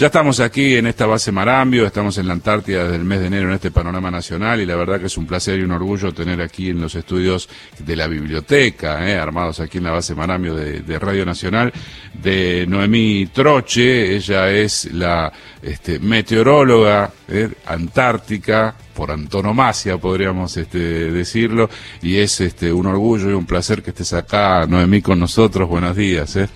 Ya estamos aquí en esta base Marambio, estamos en la Antártida desde el mes de enero en este panorama nacional y la verdad que es un placer y un orgullo tener aquí en los estudios de la biblioteca, eh, armados aquí en la base Marambio de, Radio Nacional, de Noemí Troche, ella es la este, meteoróloga eh, antártica, por antonomasia podríamos este, decirlo, y es este, un orgullo y un placer que estés acá, Noemí, con nosotros. Buenos días. Eh.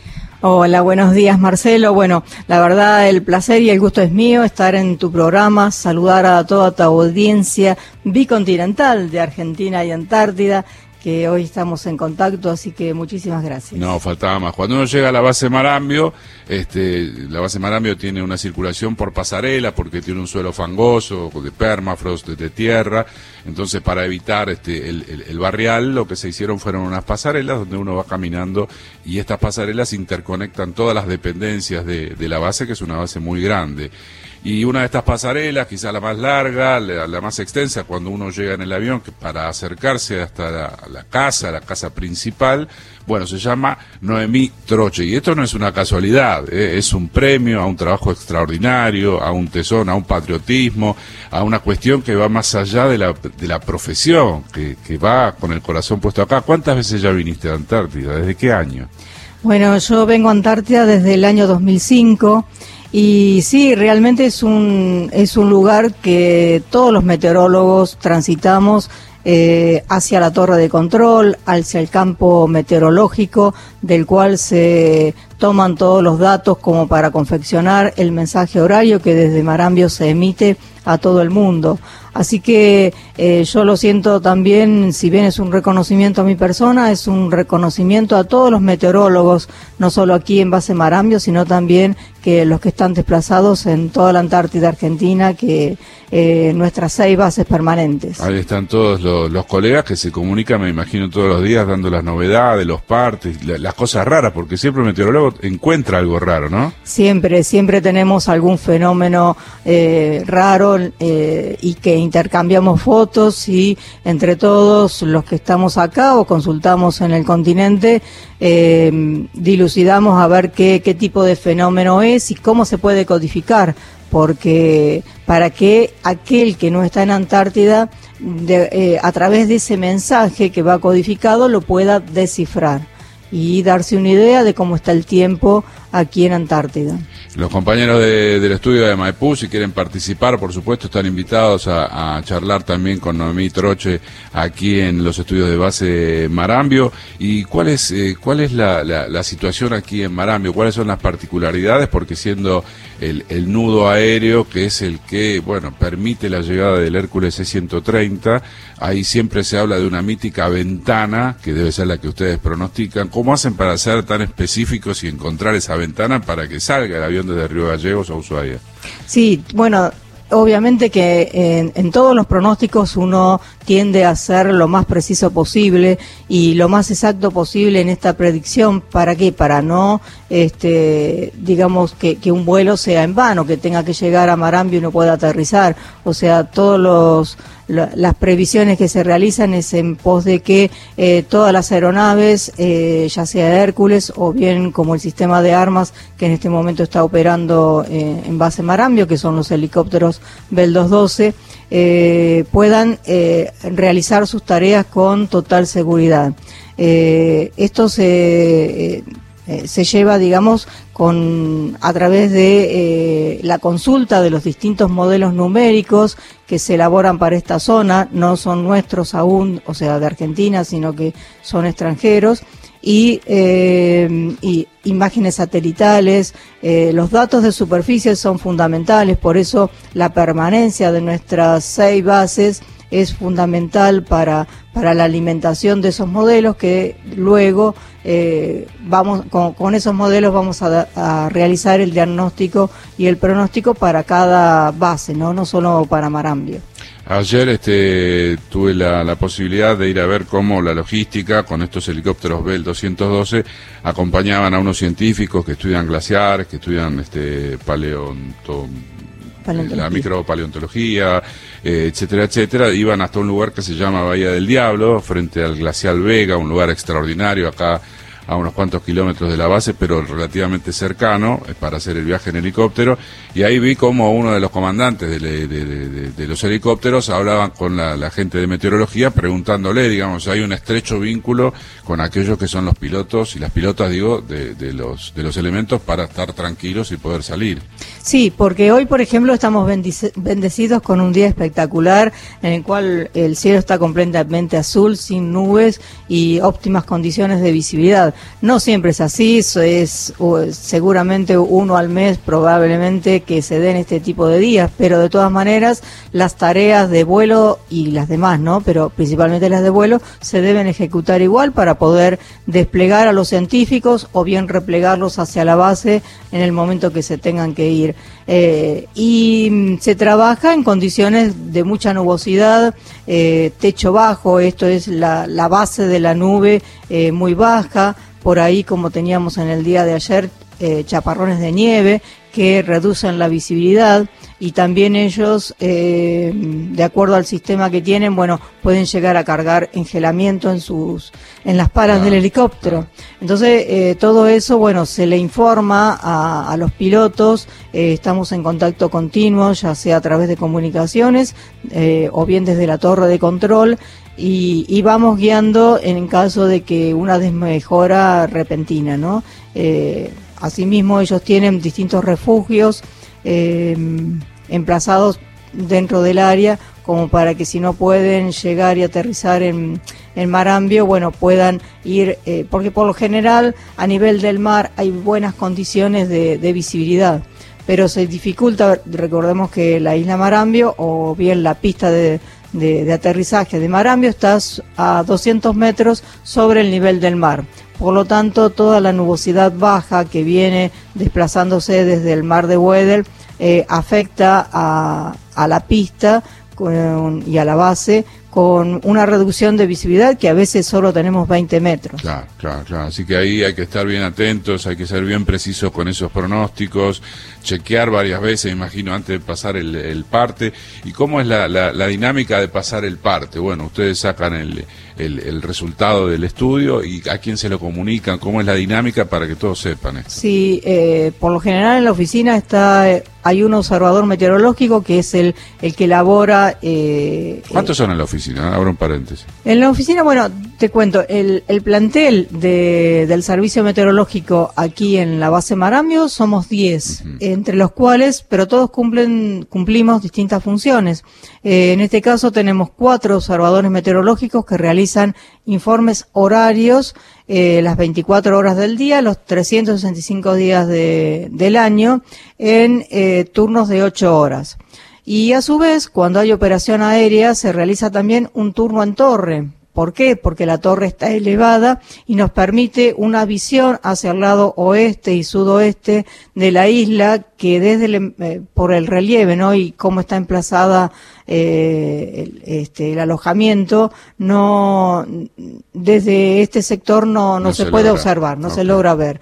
Hola, buenos días Marcelo. Bueno, la verdad el placer y el gusto es mío estar en tu programa, saludar a toda tu audiencia bicontinental de Argentina y Antártida que hoy estamos en contacto, así que muchísimas gracias. No, faltaba más. Cuando uno llega a la base Marambio, este, la base Marambio tiene una circulación por pasarela porque tiene un suelo fangoso, de permafrost, de, tierra. Entonces, para evitar este, el, barrial, lo que se hicieron fueron unas pasarelas donde uno va caminando y estas pasarelas interconectan todas las dependencias de, de la base, que es una base muy grande. Y una de estas pasarelas, quizá la más larga, la, más extensa, cuando uno llega en el avión, que para acercarse hasta la, casa, la casa principal, bueno, se llama Noemí Troche. Y esto no es una casualidad, ¿eh? es un premio a un trabajo extraordinario, a un tesón, a un patriotismo, a una cuestión que va más allá de la, de la profesión, que, que va con el corazón puesto acá. ¿Cuántas veces ya viniste a Antártida? ¿Desde qué año? Bueno, yo vengo a Antártida desde el año 2005 y sí, realmente es un, es un lugar que todos los meteorólogos transitamos eh, hacia la torre de control, hacia el campo meteorológico, del cual se toman todos los datos como para confeccionar el mensaje horario que desde Marambio se emite a todo el mundo. Así que eh, yo lo siento también, si bien es un reconocimiento a mi persona, es un reconocimiento a todos los meteorólogos, no solo aquí en base Marambio, sino también que los que están desplazados en toda la Antártida Argentina, que eh, nuestras seis bases permanentes. Ahí están todos los, colegas que se comunican, me imagino, todos los días dando las novedades, los partes, las cosas raras, porque siempre meteorólogo encuentra algo raro, ¿no? Siempre, siempre tenemos algún fenómeno eh, raro eh, y que intercambiamos fotos y entre todos los que estamos acá o consultamos en el continente, eh, dilucidamos a ver qué, qué tipo de fenómeno es y cómo se puede codificar, porque para que aquel que no está en Antártida, eh, a través de ese mensaje que va codificado, lo pueda descifrar y darse una idea de cómo está el tiempo aquí en Antártida. Los compañeros del estudio de Maipú, si quieren participar, por supuesto, están invitados a, charlar también con Noemí Troche aquí en los estudios de base Marambio. ¿Y cuál es, eh, cuál es la, situación aquí en Marambio? ¿Cuáles son las particularidades? Porque siendo el, el, nudo aéreo, que es el que, bueno, permite la llegada del Hércules C-130, ahí siempre se habla de una mítica ventana, que debe ser la que ustedes pronostican. ¿Cómo hacen para ser tan específicos y encontrar esa ventana para que salga el avión de Río Gallegos a Ushuaia. Sí, bueno, obviamente que en, todos los pronósticos uno tiende a ser lo más preciso posible y lo más exacto posible en esta predicción. ¿Para qué? Para no, este, digamos, que, que un vuelo sea en vano, que tenga que llegar a Marambio y no pueda aterrizar. O sea, todos los las previsiones que se realizan es en pos de que eh, todas las aeronaves, eh, ya sea Hércules o bien como el sistema de armas que en este momento está operando eh, en base Marambio, que son los helicópteros Bell 212, puedan realizar sus tareas con total seguridad. esto se eh, se lleva, digamos, con a través de eh, la consulta de los distintos modelos numéricos que se elaboran para esta zona, no son nuestros aún, o sea, de Argentina, sino que son extranjeros, y, eh, y imágenes satelitales. los datos de superficie son fundamentales, por eso la permanencia de nuestras seis bases es fundamental para, para la alimentación de esos modelos que luego eh, vamos con, esos modelos vamos a, realizar el diagnóstico y el pronóstico para cada base, no, no solo para Marambio. Ayer este, tuve la, posibilidad de ir a ver cómo la logística con estos helicópteros Bell 212 acompañaban a unos científicos que estudian glaciares, que estudian este, la micropaleontología, eh, etcétera, etcétera, iban hasta un lugar que se llama Bahía del Diablo, frente al glacial Vega, un lugar extraordinario acá a unos cuantos kilómetros de la base, pero relativamente cercano, eh, para hacer el viaje en helicóptero, y ahí vi como uno de los comandantes de, los helicópteros hablaban con la, gente de meteorología preguntándole, digamos, hay un estrecho vínculo con aquellos que son los pilotos y las pilotas, digo, de, los, de los elementos para estar tranquilos y poder salir. Sí, porque hoy, por ejemplo, estamos bendecidos con un día espectacular en el cual el cielo está completamente azul, sin nubes y óptimas condiciones de visibilidad. No siempre es así, es seguramente uno al mes probablemente que se den este tipo de días, pero de todas maneras las tareas de vuelo y las demás, ¿no? Pero principalmente las de vuelo se deben ejecutar igual para poder desplegar a los científicos o bien replegarlos hacia la base en el momento que se tengan que ir. Eh, y mm, se trabaja en condiciones de mucha nubosidad, eh, techo bajo, esto es la, la base de la nube eh, muy baja, por ahí como teníamos en el día de ayer, chaparrones de nieve que reducen la visibilidad y también ellos, eh, de acuerdo al sistema que tienen, bueno, pueden llegar a cargar engelamiento en sus, en las palas del helicóptero. Entonces, eh, todo eso, bueno, se le informa a, los pilotos, eh, estamos en contacto continuo, ya sea a través de comunicaciones o bien desde la torre de control. Y, y, vamos guiando en caso de que una desmejora repentina, ¿no? Asimismo, ellos tienen distintos refugios eh, emplazados dentro del área como para que si no pueden llegar y aterrizar en, en Marambio, bueno, puedan ir, eh, porque por lo general a nivel del mar hay buenas condiciones de, visibilidad, pero se dificulta, recordemos que la isla Marambio o bien la pista de, de, aterrizaje de Marambio está a 200 metros sobre el nivel del mar. Por lo tanto, toda la nubosidad baja que viene desplazándose desde el mar de Weddell eh, afecta a, a, la pista y a la base con una reducción de visibilidad que a veces solo tenemos 20 metros. Claro, claro, claro. Así que ahí hay que estar bien atentos, hay que ser bien precisos con esos pronósticos, chequear varias veces, imagino, antes de pasar el, parte. ¿Y cómo es la, la, dinámica de pasar el parte? Bueno, ustedes sacan el, el, resultado del estudio y a quién se lo comunican, cómo es la dinámica para que todos sepan esto. Sí, eh, por lo general en la oficina está hay un observador meteorológico que es el, el que elabora... Eh, ¿Cuántos son en la oficina? Abro un paréntesis. En la oficina, bueno, te cuento, el, el plantel de, del servicio meteorológico aquí en la base Marambio somos 10, entre los cuales, pero todos cumplen cumplimos distintas funciones. Eh, en este caso tenemos cuatro observadores meteorológicos que realizan informes horarios eh, las 24 horas del día, los 365 días de, del año, en eh, turnos de 8 horas. Y a su vez, cuando hay operación aérea, se realiza también un turno en torre. ¿Por qué? Porque la torre está elevada y nos permite una visión hacia el lado oeste y sudoeste de la isla que desde el, eh, por el relieve, ¿no? Y cómo está emplazada eh, el, este, el alojamiento, no desde este sector no, no, se, puede observar, no se logra ver.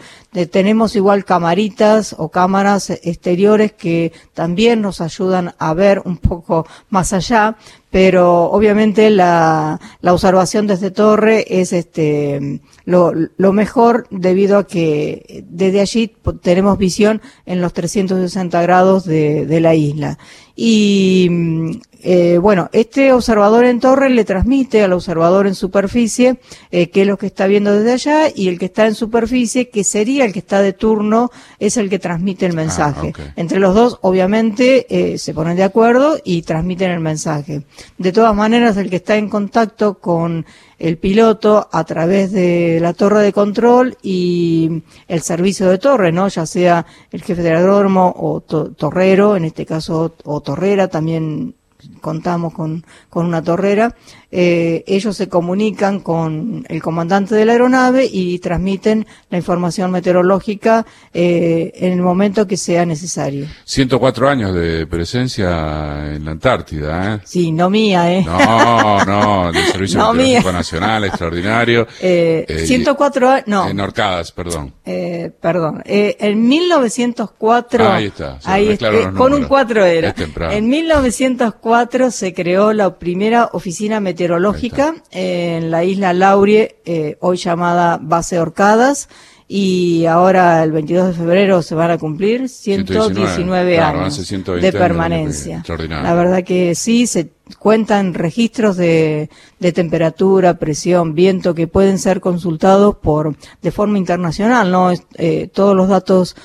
tenemos igual camaritas o cámaras exteriores que también nos ayudan a ver un poco más allá, pero obviamente la, la observación desde torre es este lo, lo mejor debido a que desde allí tenemos visión en los 360 grados de, de la isla. Y eh, bueno, este observador en torre le transmite al observador en superficie eh, qué es lo que está viendo desde allá y el que está en superficie, que sería el que está de turno, es el que transmite el ah, mensaje. Entre los dos, obviamente, eh, se ponen de acuerdo y transmiten el mensaje. De todas maneras, el que está en contacto con el piloto a través de la torre de control y el servicio de torre, ¿no? Ya sea el jefe del aeródromo o torrero, en este caso, o torrera, también contamos con, con una torrera, eh, ellos se comunican con el comandante de la aeronave y transmiten la información meteorológica eh, en el momento que sea necesario. 104 años de presencia en la Antártida, ¿eh? Sí, no mía, ¿eh? No, no, del Servicio Meteorológico Nacional, extraordinario. 104 años, no. En Orcadas, perdón. perdón. en 1904. ahí está. Ahí con un 4 era. En 1904 se creó la primera oficina meteorológica meteorológica en la isla Laurie, eh, hoy llamada Base Orcadas, y ahora el 22 de febrero se van a cumplir 119, años de permanencia. la verdad que sí, se cuentan registros de, de, temperatura, presión, viento que pueden ser consultados por de forma internacional, no eh, todos los datos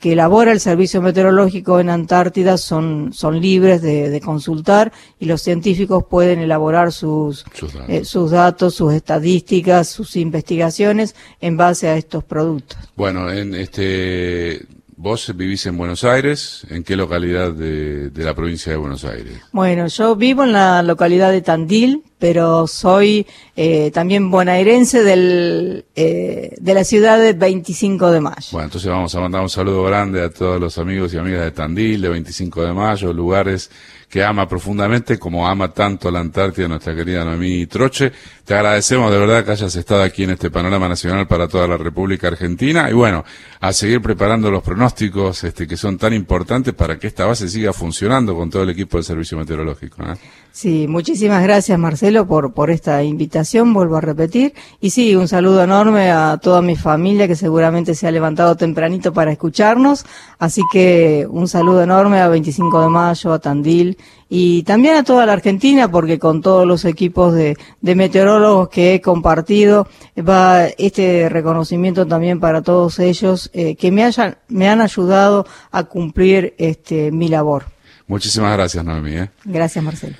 que elabora el Servicio Meteorológico en Antártida son, son libres de, consultar y los científicos pueden elaborar sus, eh, sus datos. sus estadísticas, sus investigaciones en base a estos productos. Bueno, en este Vos vivís en Buenos Aires, ¿en qué localidad de, de, la provincia de Buenos Aires? Bueno, yo vivo en la localidad de Tandil, pero soy eh, también bonaerense del, eh, de la ciudad de 25 de mayo. Bueno, entonces vamos a mandar un saludo grande a todos los amigos y amigas de Tandil, de 25 de mayo, lugares que ama profundamente, como ama tanto la Antártida nuestra querida Noemí Troche. Te agradecemos de verdad que hayas estado aquí en este panorama nacional para toda la República Argentina y bueno, a seguir preparando los pronósticos este, que son tan importantes para que esta base siga funcionando con todo el equipo del Servicio Meteorológico. ¿eh? Sí, muchísimas gracias Marcelo por, por esta invitación, vuelvo a repetir. Y sí, un saludo enorme a toda mi familia que seguramente se ha levantado tempranito para escucharnos. Así que un saludo enorme a 25 de mayo, a Tandil y también a toda la Argentina porque con todos los equipos de, de meteorólogos que he compartido va este reconocimiento también para todos ellos eh, que me, hayan, me han ayudado a cumplir este, mi labor. Muchísimas gracias, Noemí. ¿eh? Gracias, Marcelo.